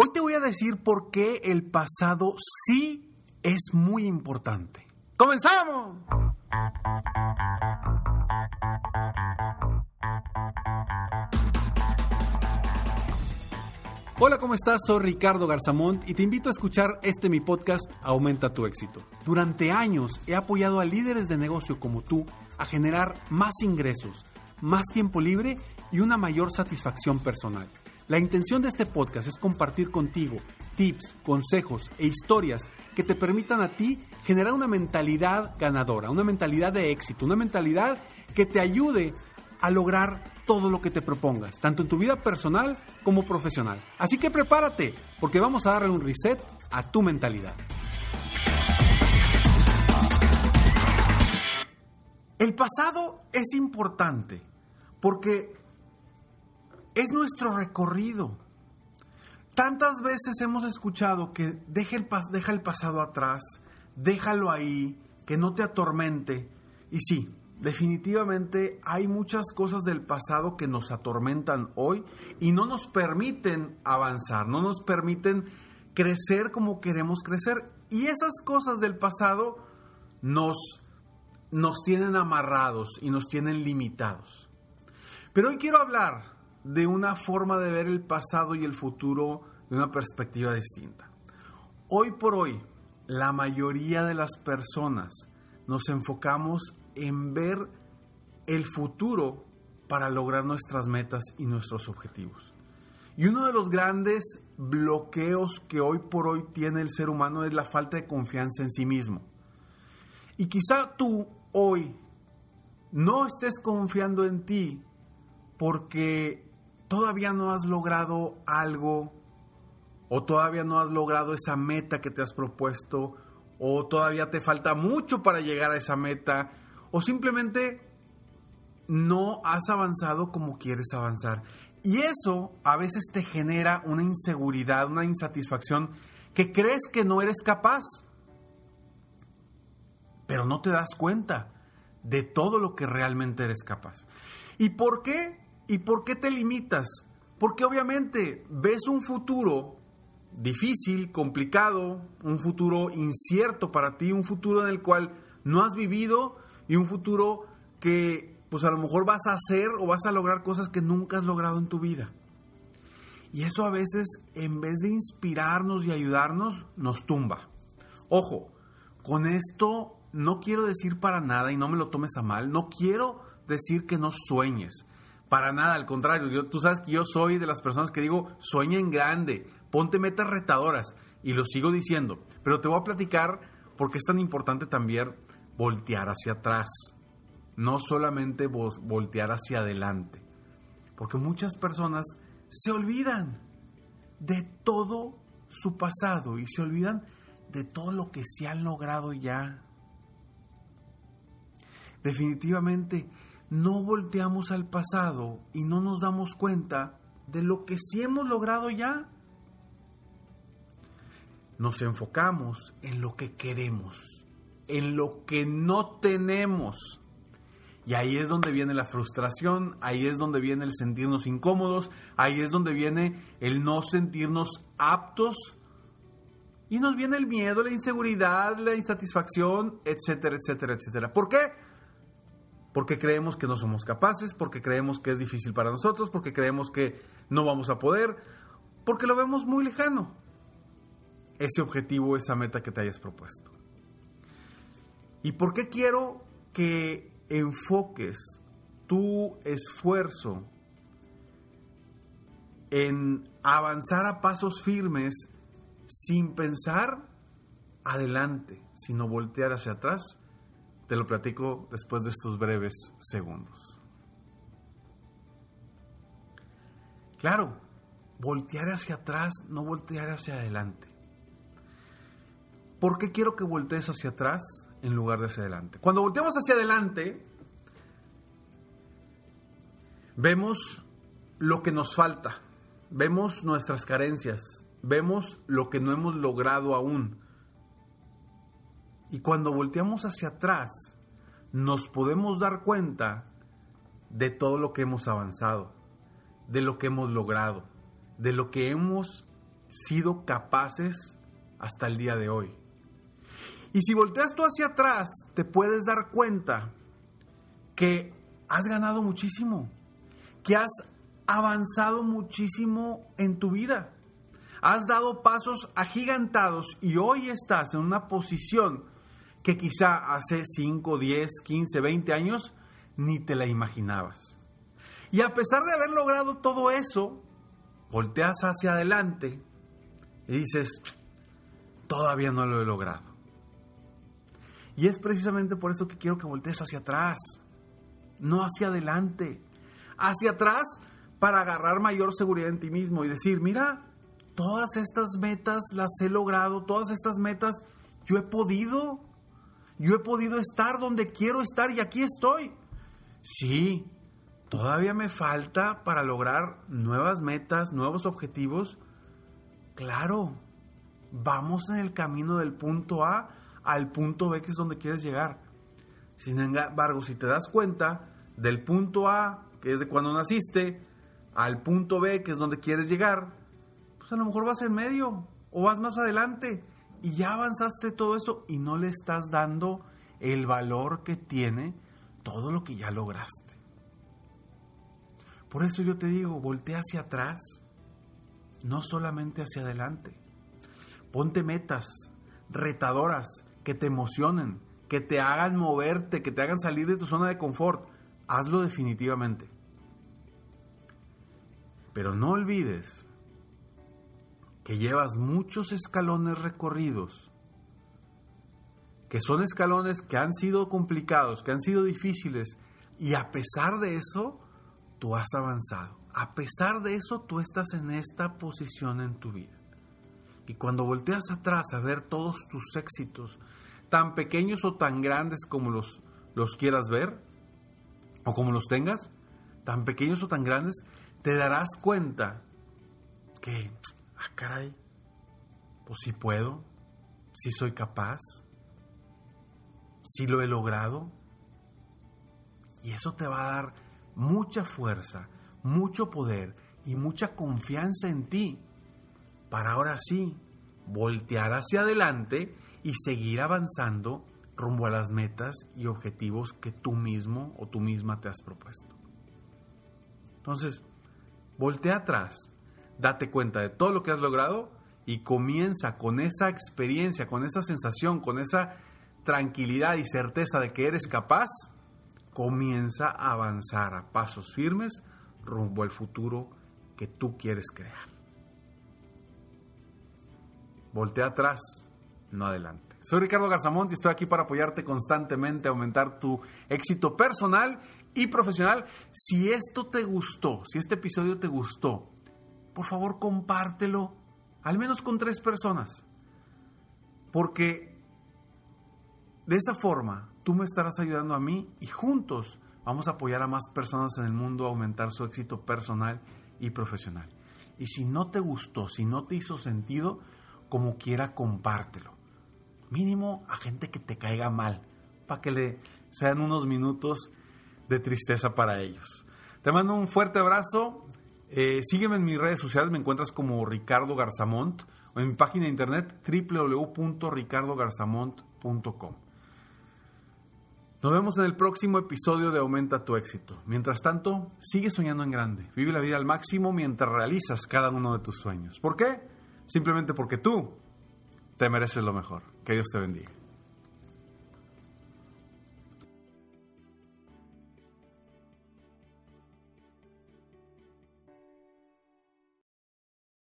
Hoy te voy a decir por qué el pasado sí es muy importante. ¡Comenzamos! Hola, ¿cómo estás? Soy Ricardo Garzamont y te invito a escuchar este mi podcast Aumenta tu éxito. Durante años he apoyado a líderes de negocio como tú a generar más ingresos, más tiempo libre y una mayor satisfacción personal. La intención de este podcast es compartir contigo tips, consejos e historias que te permitan a ti generar una mentalidad ganadora, una mentalidad de éxito, una mentalidad que te ayude a lograr todo lo que te propongas, tanto en tu vida personal como profesional. Así que prepárate, porque vamos a darle un reset a tu mentalidad. El pasado es importante porque es nuestro recorrido. Tantas veces hemos escuchado que deja el, deja el pasado atrás, déjalo ahí, que no te atormente. Y sí, definitivamente hay muchas cosas del pasado que nos atormentan hoy y no nos permiten avanzar, no nos permiten crecer como queremos crecer. Y esas cosas del pasado nos, nos tienen amarrados y nos tienen limitados. Pero hoy quiero hablar de una forma de ver el pasado y el futuro de una perspectiva distinta. Hoy por hoy, la mayoría de las personas nos enfocamos en ver el futuro para lograr nuestras metas y nuestros objetivos. Y uno de los grandes bloqueos que hoy por hoy tiene el ser humano es la falta de confianza en sí mismo. Y quizá tú hoy no estés confiando en ti porque todavía no has logrado algo o todavía no has logrado esa meta que te has propuesto o todavía te falta mucho para llegar a esa meta o simplemente no has avanzado como quieres avanzar. Y eso a veces te genera una inseguridad, una insatisfacción que crees que no eres capaz. Pero no te das cuenta de todo lo que realmente eres capaz. ¿Y por qué? ¿Y por qué te limitas? Porque obviamente ves un futuro difícil, complicado, un futuro incierto para ti, un futuro en el cual no has vivido y un futuro que pues a lo mejor vas a hacer o vas a lograr cosas que nunca has logrado en tu vida. Y eso a veces en vez de inspirarnos y ayudarnos, nos tumba. Ojo, con esto no quiero decir para nada y no me lo tomes a mal, no quiero decir que no sueñes. Para nada, al contrario, tú sabes que yo soy de las personas que digo, sueña en grande, ponte metas retadoras, y lo sigo diciendo, pero te voy a platicar por qué es tan importante también voltear hacia atrás, no solamente voltear hacia adelante, porque muchas personas se olvidan de todo su pasado y se olvidan de todo lo que se han logrado ya. Definitivamente, no volteamos al pasado y no nos damos cuenta de lo que sí hemos logrado ya. Nos enfocamos en lo que queremos, en lo que no tenemos. Y ahí es donde viene la frustración, ahí es donde viene el sentirnos incómodos, ahí es donde viene el no sentirnos aptos y nos viene el miedo, la inseguridad, la insatisfacción, etcétera, etcétera, etcétera. ¿Por qué? Porque creemos que no somos capaces, porque creemos que es difícil para nosotros, porque creemos que no vamos a poder, porque lo vemos muy lejano. Ese objetivo, esa meta que te hayas propuesto. ¿Y por qué quiero que enfoques tu esfuerzo en avanzar a pasos firmes sin pensar adelante, sino voltear hacia atrás? Te lo platico después de estos breves segundos. Claro, voltear hacia atrás, no voltear hacia adelante. ¿Por qué quiero que voltees hacia atrás en lugar de hacia adelante? Cuando volteamos hacia adelante, vemos lo que nos falta, vemos nuestras carencias, vemos lo que no hemos logrado aún, y cuando volteamos hacia atrás, nos podemos dar cuenta de todo lo que hemos avanzado, de lo que hemos logrado, de lo que hemos sido capaces hasta el día de hoy. Y si volteas tú hacia atrás, te puedes dar cuenta que has ganado muchísimo, que has avanzado muchísimo en tu vida. Has dado pasos agigantados y hoy estás en una posición que quizá hace 5, 10, 15, 20 años ni te la imaginabas. Y a pesar de haber logrado todo eso, volteas hacia adelante y dices, todavía no lo he logrado. Y es precisamente por eso que quiero que voltees hacia atrás, no hacia adelante. Hacia atrás para agarrar mayor seguridad en ti mismo y decir, mira, todas estas metas las he logrado, todas estas metas yo he podido, yo he podido estar donde quiero estar y aquí estoy. Sí, todavía me falta para lograr nuevas metas, nuevos objetivos. Claro, vamos en el camino del punto A al punto B, que es donde quieres llegar. Sin embargo, si te das cuenta, del punto A, que es de cuando naciste, al punto B, que es donde quieres llegar, pues a lo mejor vas en medio o vas más adelante y ya avanzaste todo eso y no le estás dando el valor que tiene todo lo que ya lograste. Por eso yo te digo, voltea hacia atrás, no solamente hacia adelante. Ponte metas retadoras que te emocionen, que te hagan moverte, que te hagan salir de tu zona de confort. Hazlo definitivamente. Pero no olvides que llevas muchos escalones recorridos, que son escalones que han sido complicados, que han sido difíciles, y a pesar de eso, tú has avanzado. A pesar de eso, tú estás en esta posición en tu vida. Y cuando volteas atrás a ver todos tus éxitos, tan pequeños o tan grandes como los, los quieras ver, o como los tengas, tan pequeños o tan grandes, te darás cuenta que, ah, caray, pues si puedo, si soy capaz, si lo he logrado. Y eso te va a dar mucha fuerza, mucho poder y mucha confianza en ti para ahora sí voltear hacia adelante y seguir avanzando rumbo a las metas y objetivos que tú mismo o tú misma te has propuesto. Entonces, voltea atrás, date cuenta de todo lo que has logrado y comienza con esa experiencia, con esa sensación, con esa tranquilidad y certeza de que eres capaz, comienza a avanzar a pasos firmes rumbo al futuro que tú quieres crear. Voltea atrás, no adelante. Soy Ricardo Garzamont y estoy aquí para apoyarte constantemente aumentar tu éxito personal y profesional. Si esto te gustó, si este episodio te gustó, por favor compártelo, al menos con tres personas. Porque de esa forma tú me estarás ayudando a mí y juntos vamos a apoyar a más personas en el mundo a aumentar su éxito personal y profesional. Y si no te gustó, si no te hizo sentido, como quiera compártelo. Mínimo a gente que te caiga mal, para que le sean unos minutos de tristeza para ellos. Te mando un fuerte abrazo. Eh, sígueme en mis redes sociales, me encuentras como Ricardo Garzamont o en mi página de internet www.ricardogarzamont.com. Nos vemos en el próximo episodio de Aumenta tu éxito. Mientras tanto, sigue soñando en grande. Vive la vida al máximo mientras realizas cada uno de tus sueños. ¿Por qué? Simplemente porque tú te mereces lo mejor. Que Dios te bendiga.